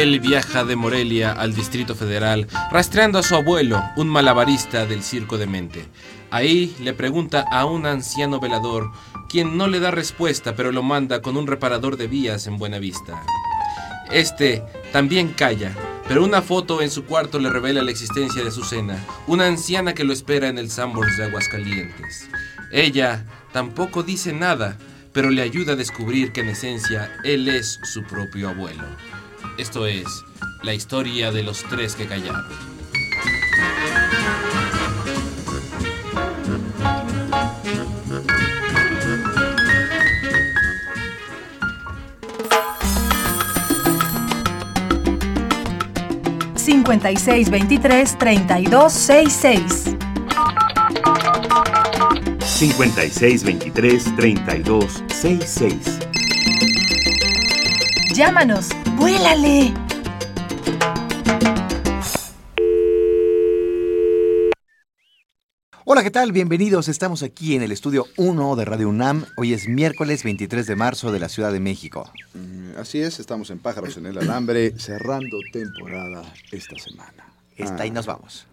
Rangel viaja de Morelia al Distrito Federal rastreando a su abuelo, un malabarista del circo de mente. Ahí le pregunta a un anciano velador, quien no le da respuesta pero lo manda con un reparador de vías en Buenavista. Este también calla, pero una foto en su cuarto le revela la existencia de Azucena, una anciana que lo espera en el Sambors de Aguascalientes. Ella tampoco dice nada, pero le ayuda a descubrir que en esencia él es su propio abuelo. Esto es la historia de los tres que callaron. Cincuenta y seis veintitrés treinta y dos seis seis. 5623 3266. Llámanos, vuélale. Hola, ¿qué tal? Bienvenidos. Estamos aquí en el estudio 1 de Radio UNAM. Hoy es miércoles 23 de marzo de la Ciudad de México. Mm, Así es, estamos en Pájaros en el Alambre, cerrando temporada esta semana. Está Ah, y nos vamos.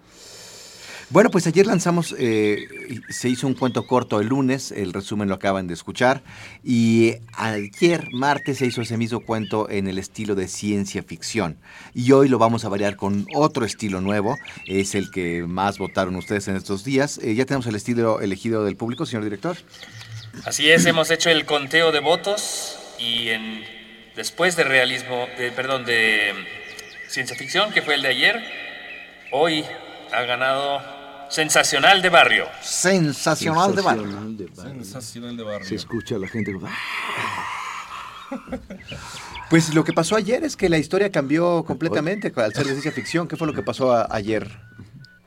Bueno, pues ayer lanzamos, eh, se hizo un cuento corto el lunes, el resumen lo acaban de escuchar, y ayer, martes, se hizo ese mismo cuento en el estilo de ciencia ficción. Y hoy lo vamos a variar con otro estilo nuevo, es el que más votaron ustedes en estos días. Eh, ya tenemos el estilo elegido del público, señor director. Así es, hemos hecho el conteo de votos y en, después de realismo, de, perdón, de ciencia ficción, que fue el de ayer, hoy ha ganado Sensacional de Barrio. Sensacional de barrio. sensacional de barrio. Sensacional de barrio. Se escucha a la gente como, "Ah". Pues lo que pasó ayer es que la historia cambió completamente al ser de ciencia ficción. ¿Qué fue lo que pasó ayer,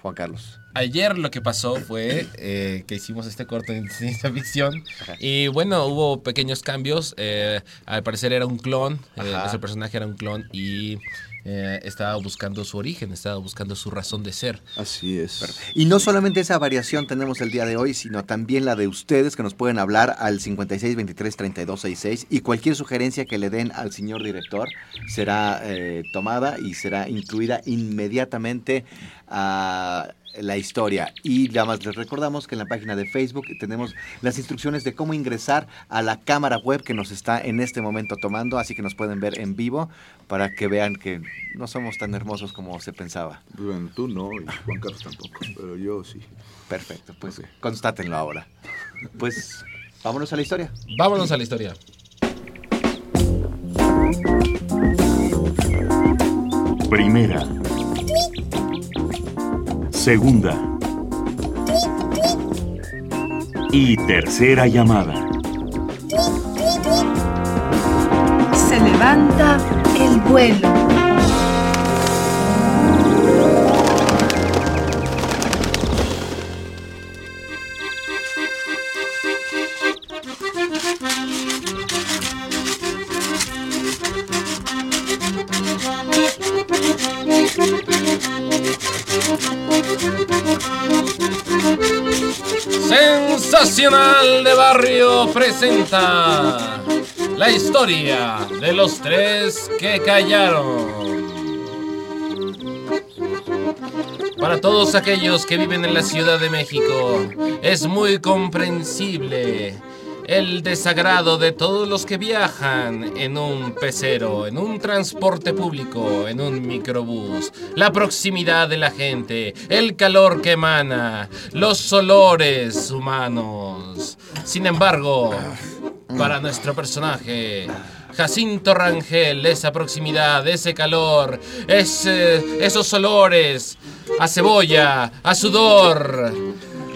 Juan Carlos? Ayer lo que pasó fue eh, que hicimos este corto en ciencia ficción y bueno, hubo pequeños cambios. eh, al parecer era un clon, eh, Ajá. nuestro personaje era un clon y eh, estaba buscando su origen, estaba buscando su razón de ser. Así es. Y no solamente esa variación tenemos el día de hoy, sino también la de ustedes que nos pueden hablar al 56 23 32 66 y cualquier sugerencia que le den al señor director será eh, tomada y será incluida inmediatamente a la historia. Y nada más les recordamos que en la página de Facebook tenemos las instrucciones de cómo ingresar a la cámara web que nos está en este momento tomando, así que nos pueden ver en vivo para que vean que no somos tan hermosos como se pensaba. Bueno, tú no, y Juan Carlos tampoco, pero yo sí. Perfecto, pues constátenlo ahora. Pues vámonos a la historia. Vámonos a la historia. Primera. Segunda. Y tercera llamada. Se levanta el vuelo. Sensacional de Barrio presenta la historia de los tres que callaron. Para todos aquellos que viven en la Ciudad de México, es muy comprensible el desagrado de todos los que viajan en un pecero, en un transporte público, en un microbús, la proximidad de la gente, el calor que emana, los olores humanos. Sin embargo, para nuestro personaje, Jacinto Rangel, esa proximidad, ese calor, esos olores a cebolla, a sudor,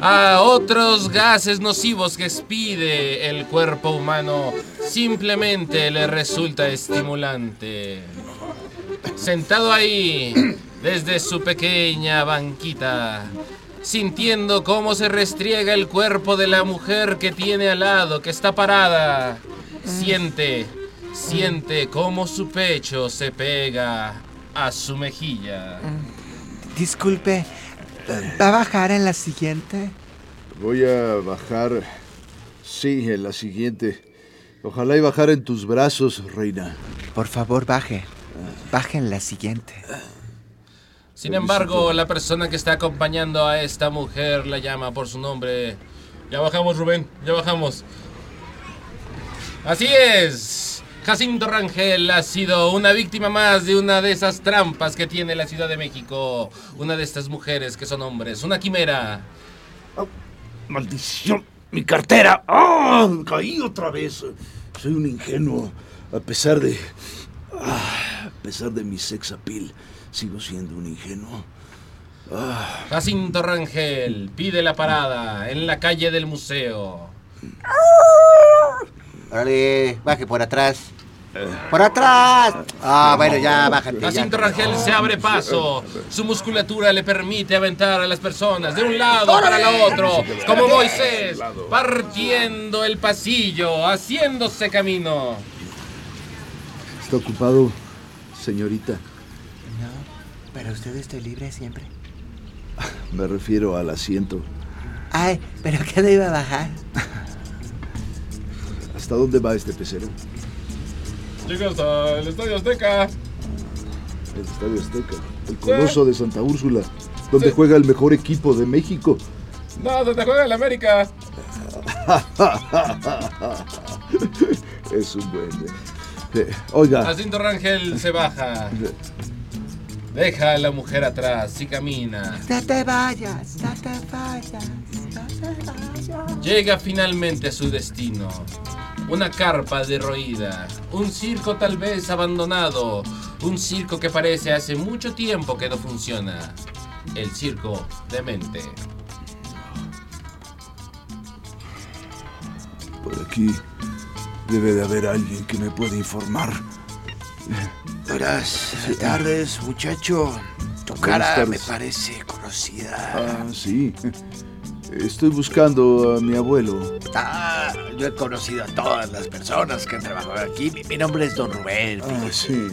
a otros gases nocivos que expide el cuerpo humano, simplemente le resulta estimulante. Sentado ahí, desde su pequeña banquita, sintiendo cómo se restriega el cuerpo de la mujer que tiene al lado, que está parada, siente, siente cómo su pecho se pega a su mejilla. Disculpe, ¿va a bajar en la siguiente? Voy a bajar. Sí, en la siguiente. Ojalá y bajar en tus brazos, reina. Por favor, baje. Baje en la siguiente. Sin embargo, la persona que está acompañando a esta mujer la llama por su nombre. Ya bajamos, Rubén, ya bajamos. Así es. Jacinto Rangel ha sido una víctima más de una de esas trampas que tiene la Ciudad de México. Una de estas mujeres que son hombres, una quimera. Maldición, mi cartera. ¡Ah! Caí otra vez. Soy un ingenuo. A pesar de. ah, a pesar de mi sex appeal, sigo siendo un ingenuo. Ah, Jacinto Rangel pide la parada en la calle del museo. Órale, baje por atrás. ¡Por atrás! Ah, bueno, ya, bájate. ya. Jacinto Rangel se abre paso. Su musculatura le permite aventar a las personas de un lado para el otro, como Moisés, partiendo el pasillo, haciéndose camino. ¿Está ocupado, señorita? No, pero usted está libre siempre. Me refiero al asiento. Ay, pero ¿qué no iba a bajar? ¿Hasta dónde va este pecero? Llega hasta el Estadio Azteca. El Estadio Azteca. El Coloso de Santa Úrsula, donde juega el mejor equipo de México. No, donde juega el América. es un buen. eh, oiga, Jacinto Rangel se baja. Deja a la mujer atrás y camina. No te vayas, no te vayas, no te vayas. Llega finalmente a su destino. Una carpa derroída, un circo tal vez abandonado, un circo que parece hace mucho tiempo que no funciona. El circo de mente. por aquí debe de haber alguien que me pueda informar. Buenas tardes, muchacho. Tu cara me parece conocida. ah, sí. Estoy buscando a mi abuelo. Ah, yo he conocido a todas las personas que han trabajado aquí. Mi, mi nombre es Don Rubén. Ah, sí.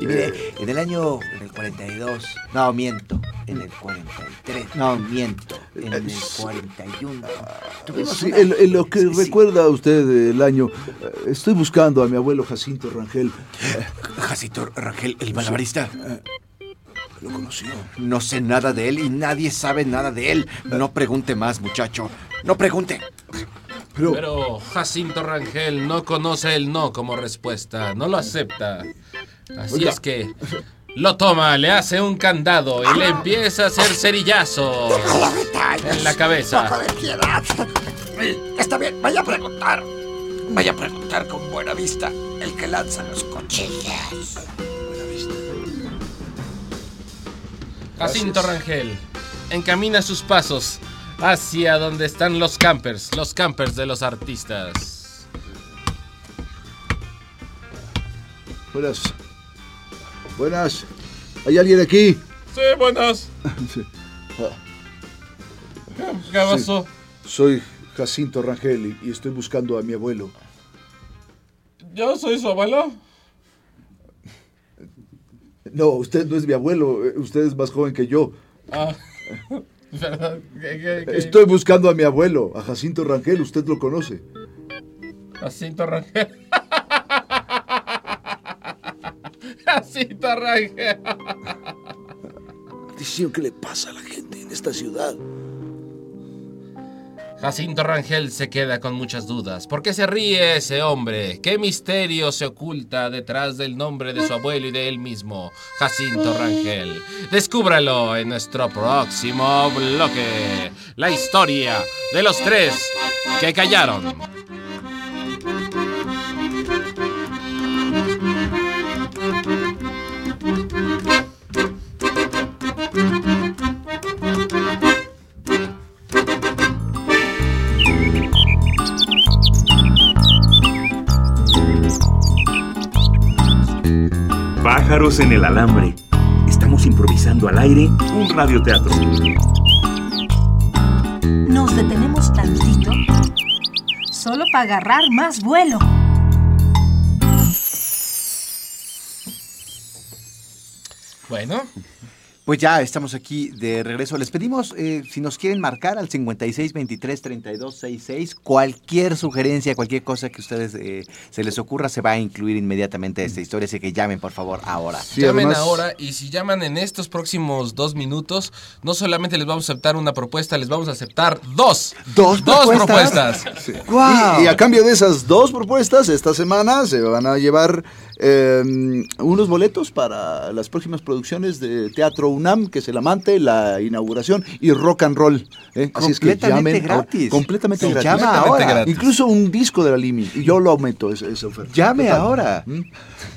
Y mire, en el año, en el 42, no, miento, en el 43, no, miento, en el 41. Tuvimos Sí, una- en, en lo que Sí, sí. recuerda usted el año, eh, estoy buscando a mi abuelo Jacinto Rangel. Jacinto Rangel, el malabarista. ¿Lo conoció? No sé nada de él y nadie sabe nada de él. No pregunte más, muchacho. No pregunte. Pero, Pero Jacinto Rangel no conoce el no como respuesta, no lo acepta. Así Oiga. es que lo toma, le hace un candado y le empieza a hacer cerillazos en la cabeza. Está bien, vaya a preguntar. Vaya a preguntar con buena vista. El que lanza los cuchillos. Jacinto Rangel encamina sus pasos hacia donde están los campers, los campers de los artistas. buenas. Buenas. ¿Hay alguien aquí? Sí, buenas. ¿Qué pasó? Soy Jacinto Rangel y, y estoy buscando a mi abuelo. Yo soy su abuelo. No, usted no es mi abuelo, eh, usted es más joven que yo. Ah, ¿verdad? ¿Qué- qué- qué? Estoy buscando a mi abuelo, a Jacinto Rangel, usted lo conoce. Jacinto Rangel. Jacinto Rangel. ¿qué le pasa a la gente en esta ciudad? Jacinto Rangel se queda con muchas dudas. ¿Por qué se ríe ese hombre? ¿Qué misterio se oculta detrás del nombre de su abuelo y de él mismo? Jacinto Rangel. Descúbralo en nuestro próximo bloque. La historia de los tres que callaron. En el alambre. Estamos improvisando al aire un radioteatro. Nos detenemos tantito solo para agarrar más vuelo. Bueno, Pues ya estamos aquí de regreso. Les pedimos, eh, si nos quieren marcar al 56 23 32 66, cualquier sugerencia, cualquier cosa que ustedes eh, se les ocurra, se va a incluir inmediatamente a esta historia. Así que llamen, por favor, ahora. Sí, llamen además- ahora y si llaman en estos próximos dos minutos, no solamente les vamos a aceptar una propuesta, les vamos a aceptar dos. ¿Dos propuestas? propuestas. Y, y a cambio de esas dos propuestas, esta semana se van a llevar eh, unos boletos para las próximas producciones de Teatro UNAM, que es El Amante, la inauguración y Rock and Roll. ¿eh? Así es que Completamente llamen gratis. completamente Sí, gratis. llama Completamente ahora. gratis. Incluso un disco de la Limi. Y yo lo aumento esa, esa oferta. Llame Total. ahora. ¿Mm?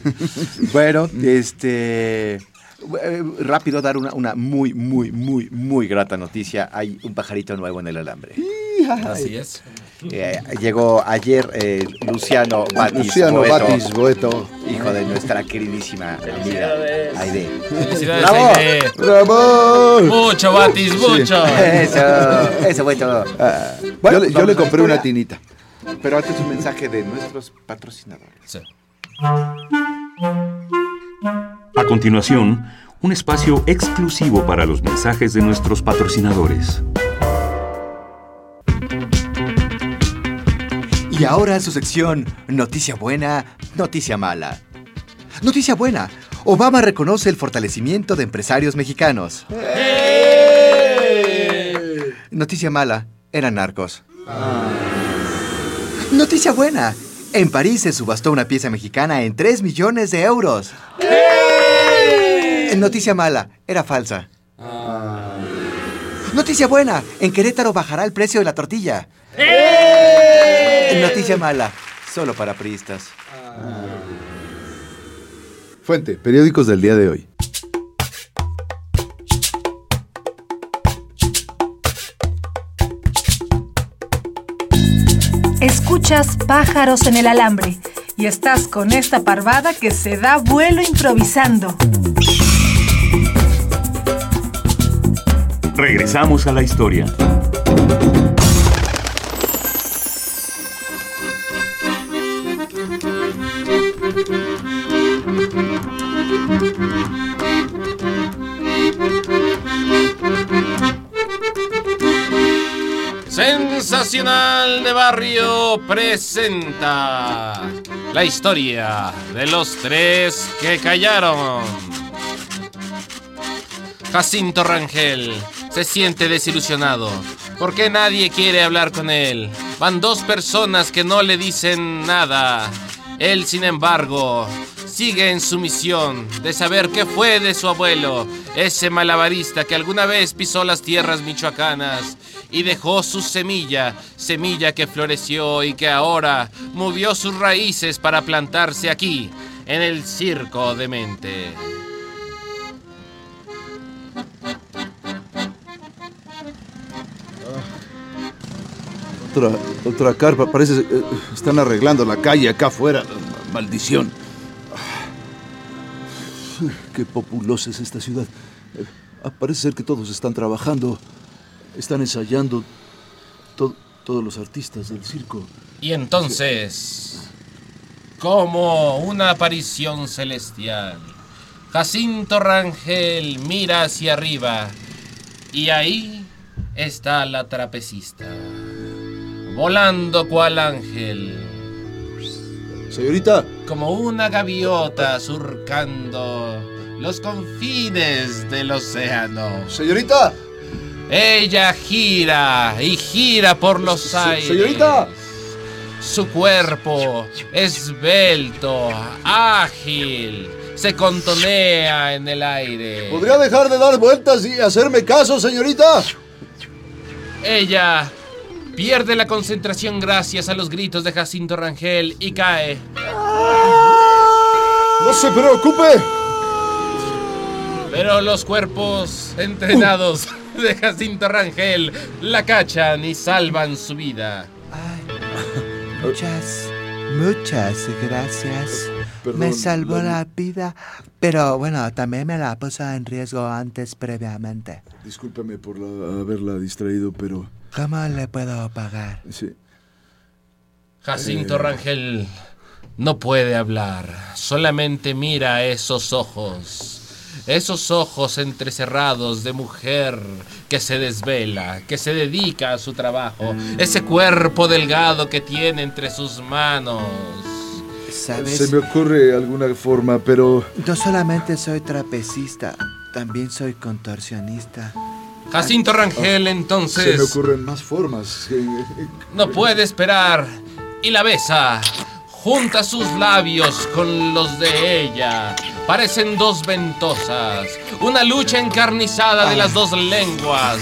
Bueno, este. eh, Rápido dar una, una muy, muy, muy, muy grata noticia. Hay un pajarito nuevo en el alambre. Así es. Eh, llegó ayer eh, Luciano Batis. Luciano Boeto, Batis, Boeto. Hijo de nuestra queridísima amiga Aide. Felicidades, ¡Bravo! Aide. ¡Bravo! Mucho, Batis, mucho. Eso, eso fue todo. Ah, bueno, yo le, yo compré una tinita. Pero antes un mensaje de nuestros patrocinadores. Sí. A continuación, un espacio exclusivo para los mensajes de nuestros patrocinadores. Y ahora su sección Noticia Buena, Noticia Mala. Noticia buena. Obama reconoce el fortalecimiento de empresarios mexicanos. Noticia mala. Eran narcos. Noticia buena. En París se subastó una pieza mexicana en 3 millones de euros. Noticia mala. Era falsa. Noticia buena. En Querétaro bajará el precio de la tortilla. Noticia mala. Solo para priistas. Fuente, periódicos del día de hoy. Escuchas pájaros en el alambre y estás con esta parvada que se da vuelo improvisando. Regresamos a la historia. Sensacional de Barrio presenta la historia de los tres que callaron. Jacinto Rangel se siente desilusionado porque nadie quiere hablar con él. Van dos personas que no le dicen nada. Él, sin embargo, sigue en su misión de saber qué fue de su abuelo, ese malabarista que alguna vez pisó las tierras michoacanas y dejó su semilla, semilla que floreció y que ahora movió sus raíces para plantarse aquí, en el circo de mente. Otra, otra carpa. Parece eh, están arreglando la calle acá afuera. Maldición. Qué populosa es esta ciudad. Eh, ah, Parece ser que todos están trabajando. Están ensayando. to- todos los artistas del circo. Y entonces, como una aparición celestial, Jacinto Rangel mira hacia arriba y ahí está la trapecista, volando cual ángel, Señorita, como una gaviota surcando los confines del océano. señorita, Ella gira y gira por los aires. señorita. Su cuerpo esbelto, ágil, se contonea en el aire. ¿podría dejar de dar vueltas y hacerme caso, señorita? Ella pierde la concentración gracias a los gritos de Jacinto Rangel y cae. No se preocupe. Pero los cuerpos entrenados de Jacinto Rangel la cachan y salvan su vida. Muchas, muchas gracias Perdón, me salvó la- la vida, pero bueno, también me la puso en riesgo antes previamente. Discúlpame por la- haberla distraído, pero ¿Cómo le puedo pagar? sí. Jacinto Rangel no puede hablar, solamente mira esos ojos. Esos ojos entrecerrados de mujer que se desvela, que se dedica a su trabajo. Ese cuerpo delgado que tiene entre sus manos. ¿Sabes? Se me ocurre alguna forma, pero No solamente soy trapecista, también soy contorsionista. Jacinto Rangel se me entonces ocurren más formas. no puede esperar y la besa. Junta sus labios con los de ella. Parecen dos ventosas. Una lucha encarnizada de las dos lenguas.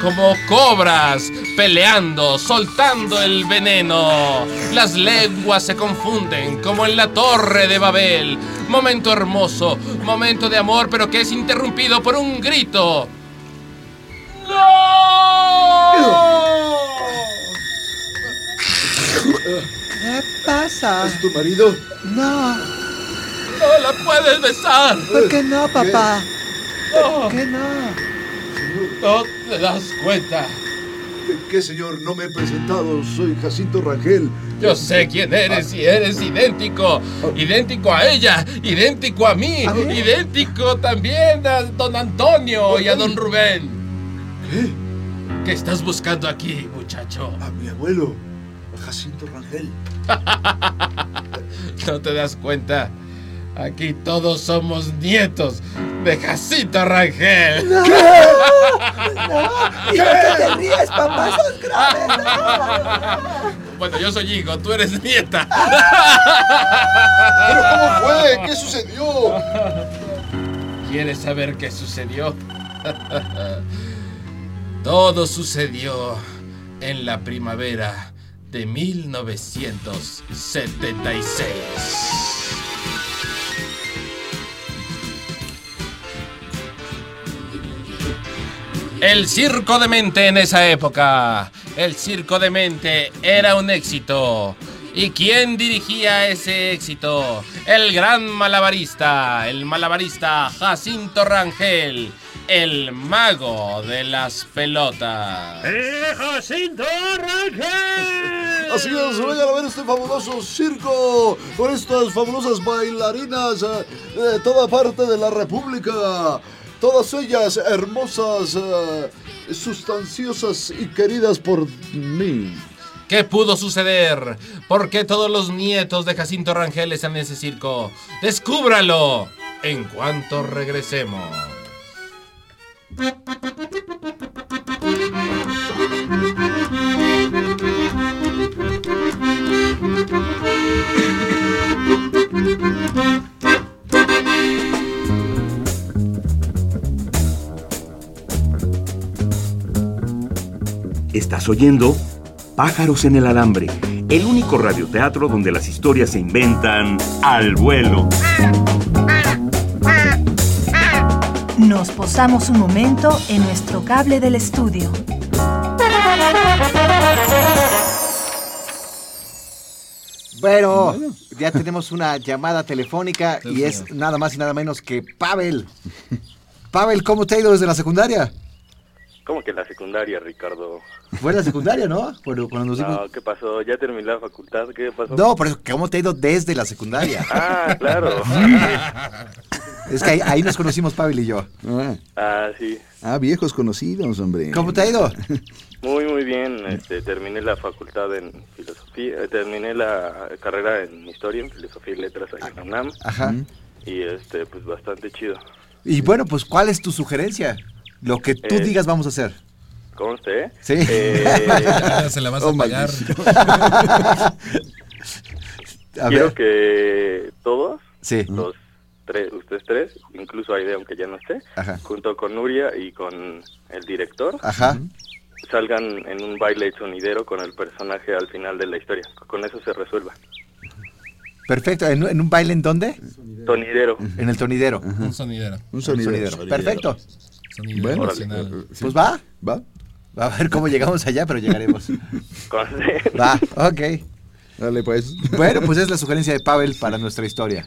Como cobras peleando, soltando el veneno. Las lenguas se confunden como en la torre de Babel. Momento hermoso, momento de amor, pero que es interrumpido por un grito. ¿Qué pasa? ¿Es tu marido? No, ¡No la puedes besar! ¿por qué no, papá? ¡No! ¿Por qué no? ¿No te das cuenta? ¿Qué, señor? No me he presentado. Soy Jacinto Rangel. Yo sé quién eres y eres idéntico. Idéntico a ella, idéntico a mí, idéntico también a don Antonio y a don Rubén. ¿Qué? ¿Qué estás buscando aquí, muchacho? A mi abuelo, Jacinto Rangel. ¿No te das cuenta? Aquí todos somos nietos de Jacinto Rangel. ¡No! ¿Y por qué te ríes, papá? ¡Sos grave! Bueno, yo soy hijo, tú eres nieta. ¿Pero cómo fue? ¿Qué sucedió? ¿Quieres saber qué sucedió? Todo sucedió en la primavera de 1976. El circo de mente en esa época. El circo de mente era un éxito. ¿Y quién dirigía ese éxito? El gran malabarista, el malabarista Jacinto Rangel, el mago de las pelotas. Jacinto Rangel! Así es, vayan a ver este fabuloso circo con estas fabulosas bailarinas eh, de toda parte de la República. Todas ellas hermosas, eh, sustanciosas y queridas por mí. ¿Qué pudo suceder? ¿Por qué todos los nietos de Jacinto Rangel están en ese circo? ¡Descúbralo! En cuanto regresemos. Estás oyendo Pájaros en el Alambre, el único radioteatro donde las historias se inventan al vuelo. Nos posamos un momento en nuestro cable del estudio. Bueno, ya tenemos una llamada telefónica y es nada más y nada menos que Pavel. Pavel, ¿cómo te ha ido desde la secundaria? ¿Cómo que la secundaria, Ricardo? Fue la secundaria, ¿no? Cuando, cuando nos dimos- No, ¿qué pasó? ¿Ya terminé la facultad? ¿Qué pasó? No, por eso, ¿cómo te ha ido desde la secundaria? Ah, claro. Es que ahí, ahí nos conocimos Pavel y yo. Ah, Ah, sí. ah, viejos conocidos, hombre. ¿Cómo te ha ido? Muy, muy bien. Este, terminé la facultad en filosofía, eh, terminé la carrera en historia, en filosofía y letras ahí en UNAM. Ajá. Y este, pues bastante chido. Y bueno, pues, ¿cuál es tu sugerencia? Lo que tú Eh, digas vamos a hacer. ¿Conste? ¿eh? Sí. Eh, Se la vas Oh, a pagar. A quiero ver. que todos, Sí. los tres, ustedes tres, incluso Aide, aunque ya no esté, Ajá. junto con Nuria y con el director, Ajá. salgan en un baile sonidero con el personaje al final de la historia. Con eso se resuelva. Perfecto. ¿En, en un baile en dónde? Sonidero. En el tonidero. Un sonidero. Un sonidero. Perfecto. Sonidero Bueno, nacional. eh, sí. Pues va. ¿Va? A ver cómo llegamos allá, pero llegaremos. Va, ok. Dale, pues. Bueno, pues es la sugerencia de Pavel para nuestra historia.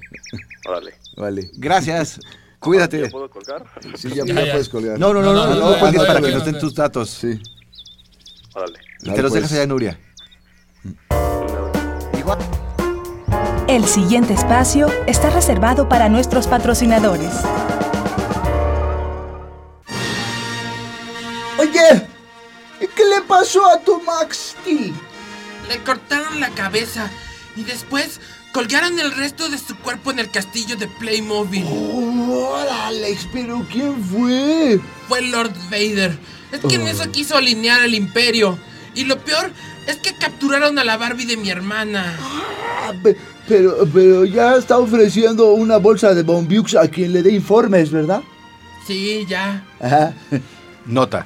Órale. Vale. Gracias. Cuídate. ¿Ya puedo colgar? Sí, ya, Ya, ya puedes colgar. No, no, no, no, no, no, no, para no, que no, nos den no. tus datos. Sí. Órale. Y Dale, te los pues. dejas allá, Nuria. Igual. El siguiente espacio está reservado para nuestros patrocinadores. Oye, ¿qué le pasó a tu Max Steel? Le cortaron la cabeza y después colgaron el resto de su cuerpo en el castillo de Playmobil. ¡Órale! ¿Pero quién fue? Fue Lord Vader. Es que en eso quiso alinear al imperio. Y lo peor es que capturaron a la Barbie de mi hermana. Ah, pe- Pero, pero ya está ofreciendo una bolsa de Bombiux a quien le dé informes, ¿verdad? Sí, ya. Ajá. Nota.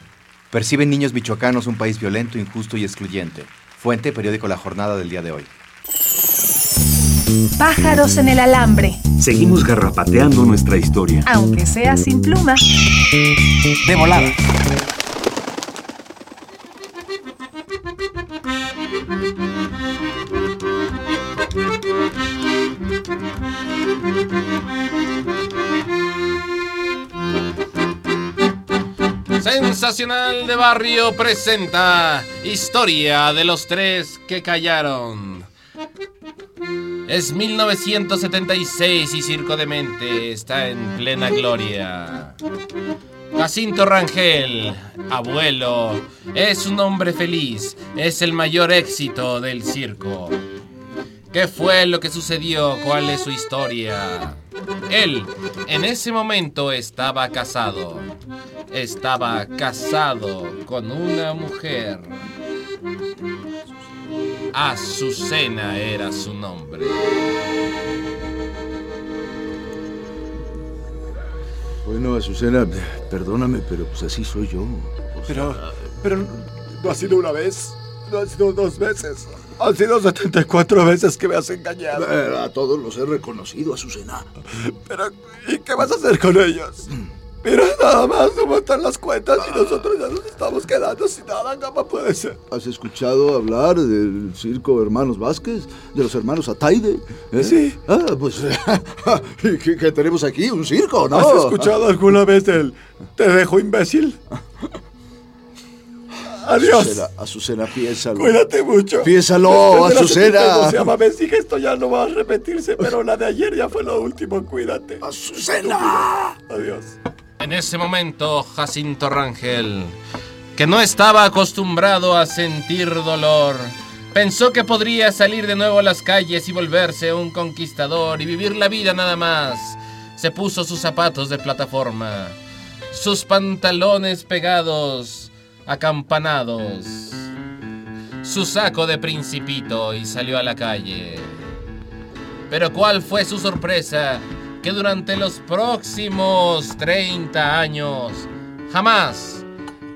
Perciben niños michoacanos un país violento, injusto y excluyente. Fuente, periódico La Jornada del día de hoy. Pájaros en el alambre, Seguimos garrapateando nuestra historia. aunque sea sin pluma. De volada. Sensacional de Barrio presenta Historia de los tres que callaron. Es 1976 y Circo de Mente está en plena gloria. Jacinto Rangel, abuelo, es un hombre feliz, es el mayor éxito del circo. ¿Qué fue lo que sucedió? ¿Cuál es su historia? Él, en ese momento, estaba casado. Estaba casado con una mujer. Azucena era su nombre. Bueno, Azucena, perdóname, pero pues así soy yo. O Pero, sea, pero no ha sido una vez, no ha sido dos veces. Han sido 74 veces que me has engañado. a todos los he reconocido, Azucena. Pero, ¿y qué vas a hacer con ellos? Mira, nada más, no están las cuentas y nosotros ya nos estamos quedando sin nada. ¿Cómo puede ser? ¿Has escuchado hablar del circo Hermanos Vázquez? ¿De los hermanos Ataide? ¿Eh? Sí. Ah, pues, ¿qué, qué tenemos aquí? ¿Un circo, no? ¿Has escuchado alguna vez del Te dejo imbécil? Adiós. Azucena, Azucena, piénsalo. Cuídate mucho. Piénsalo, Azucena. siguiente doceava que esto ya no va a repetirse, pero la de ayer ya fue lo último. Cuídate. ¡Azucena! Adiós. En ese momento, Jacinto Rangel, que no estaba acostumbrado a sentir dolor, pensó que podría salir de nuevo a las calles y volverse un conquistador y vivir la vida nada más. Se puso sus zapatos de plataforma, sus pantalones pegados, acampanados, su saco de principito y salió a la calle. Pero ¿cuál fue su sorpresa? Que durante los próximos 30 años jamás,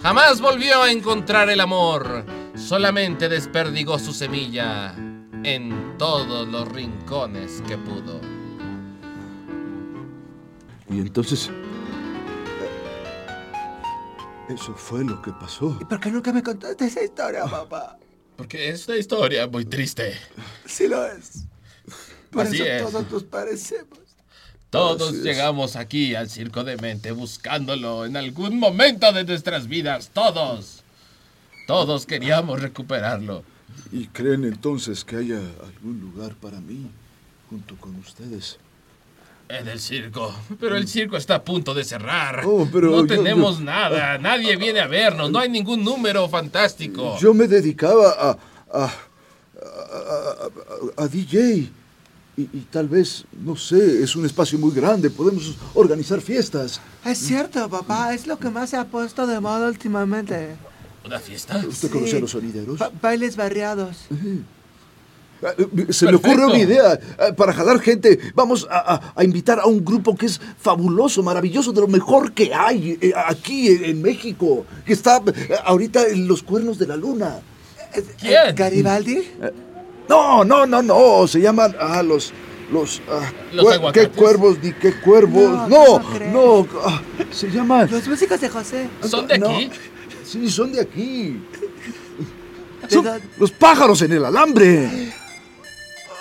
jamás volvió a encontrar el amor. Solamente desperdigó su semilla en todos los rincones que pudo. Y entonces... Eso fue lo que pasó. ¿Y por qué nunca me contaste esa historia, papá? Porque es una historia muy triste. Sí lo es. Por Así eso es. todos nos parecemos. Todos llegamos aquí al circo de mente buscándolo en algún momento de nuestras vidas. Todos. Todos queríamos recuperarlo. ¿Y creen entonces que haya algún lugar para mí junto con ustedes? En el circo. Pero el circo está a punto de cerrar. Oh, pero no yo- tenemos yo- nada. Nadie viene a vernos. No hay ningún número fantástico. Yo me dedicaba a, a, a- a DJ. Y, y tal vez, no sé, es un espacio muy grande. Podemos organizar fiestas. Es cierto, papá, es lo que más se ha puesto de moda últimamente. ¿Una fiesta? ¿Usted Sí. conoce a los sonideros? Ba- bailes barriados. Eh, Se me ocurre una idea. Ah, Para jalar gente, vamos a, a- a invitar a un grupo que es fabuloso, maravilloso, de lo mejor que hay eh, aquí en, en México, que está eh, ahorita en los cuernos de la luna. ¿Quién? ¿Garibaldi? No, no, no, no. Se llaman ah, los. Los. ah, ¿Los? ¿Qué cuervos ni qué cuervos? No, No, ah, se llaman. Los músicos de José. ¿Son de No, aquí? Sí, son de aquí. ¿De Son los pájaros en el alambre.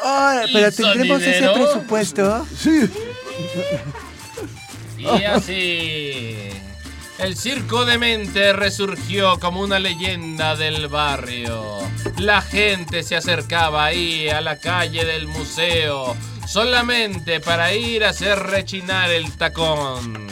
Oh, pero ¿Hizo tendremos ese presupuesto. Sí. Y así, el circo de mente resurgió como una leyenda del barrio. La gente se acercaba ahí a la calle del museo solamente para ir a hacer rechinar el tacón.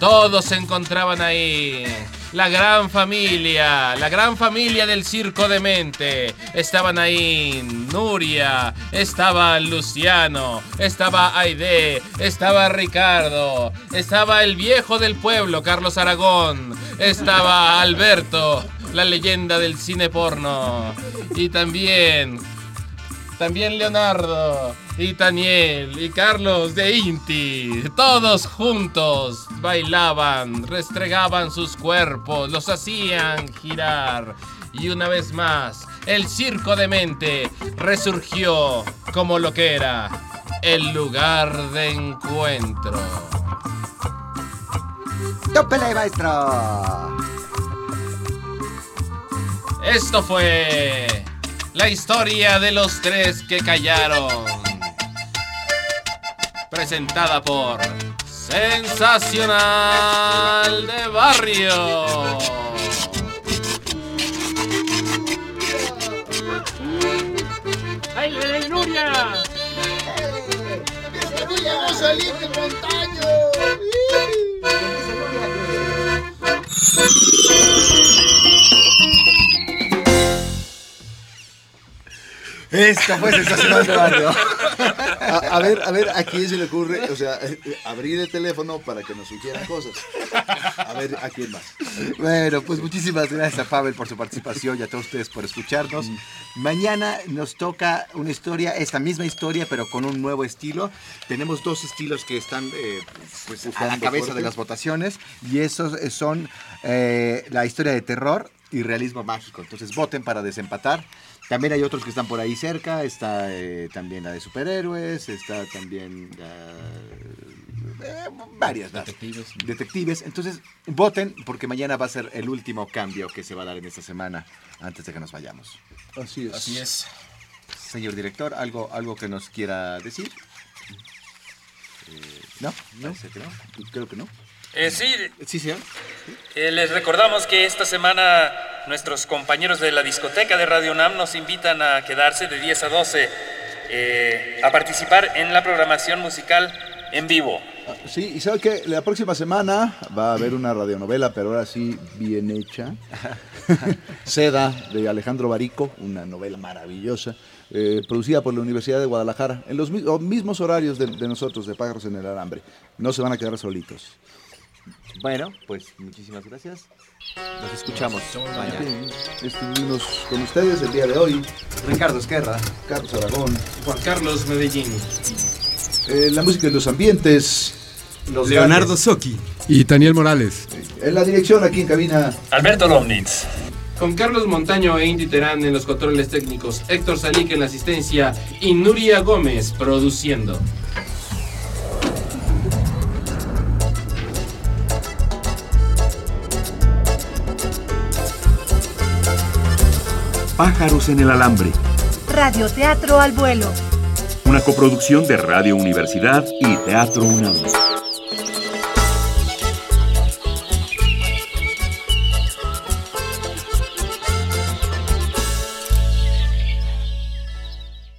Todos se encontraban ahí. La gran familia, la gran familia del circo de mente. Estaban ahí Nuria, estaba Luciano, estaba Aide, estaba Ricardo, estaba el viejo del pueblo, Carlos Aragón, estaba Alberto, la leyenda del cine porno. Y también también Leonardo y Daniel y Carlos de Inti. Todos juntos bailaban, restregaban sus cuerpos, los hacían girar. Y una vez más, el circo de mente resurgió como lo que era el lugar de encuentro. ¡Tópele, maestro! Esto fue la historia de los tres que callaron. Presentada por Sensacional de Barrio. ¡Ay, ay, Nuria! ¡Ya a salir del montaño! Esto fue sensacional de barrio. A, a ver, a ver, ¿a quién se le ocurre? O sea, eh, eh, abrir el teléfono para que nos sugieran cosas. A ver, ¿a quién más? Bueno, pues muchísimas gracias a Pavel por su participación y a todos ustedes por escucharnos. Mañana nos toca una historia, esta misma historia, pero con un nuevo estilo. Tenemos dos estilos que están eh, pues, a la cabeza fuerte. de las votaciones y esos eh, son eh, la historia de terror y realismo mágico. Entonces voten para desempatar. También hay otros que están por ahí cerca. Está eh, también la de superhéroes. Está también eh, varias más. Detectives. Detectives. Entonces voten porque mañana va a ser el último cambio que se va a dar en esta semana antes de que nos vayamos. Así es. Así es. Señor director, ¿algo, algo que nos quiera decir? Eh, ¿No? No. Parece que no. Creo que no. Eh, sí, Sí, señor. eh, les recordamos que esta semana nuestros compañeros de la discoteca de Radio UNAM nos invitan a quedarse de 10 a 12 eh, a participar en la programación musical en vivo. Ah, Sí, y sabe que la próxima semana va a haber una radionovela, pero ahora sí bien hecha. Seda de Alejandro Barico, una novela maravillosa, eh, producida por la Universidad de Guadalajara, en los mismos horarios de, de nosotros, de Pájaros en el Alambre. No se van a quedar solitos. Bueno, pues muchísimas gracias. Nos escuchamos mañana. Estuvimos con ustedes el día de hoy. Ricardo Esquerra. Carlos Aragón. Juan Carlos Medellín. Eh, la música y los ambientes. Los Leonardo Socchi. Y Daniel Morales. En la dirección aquí en cabina. Alberto Lomnitz. Con Carlos Montaño e Indy Terán en los controles técnicos, Héctor Salic en la asistencia y Nuria Gómez produciendo. Pájaros en el alambre. Radioteatro al vuelo. Una coproducción de Radio Universidad y Teatro UNAM.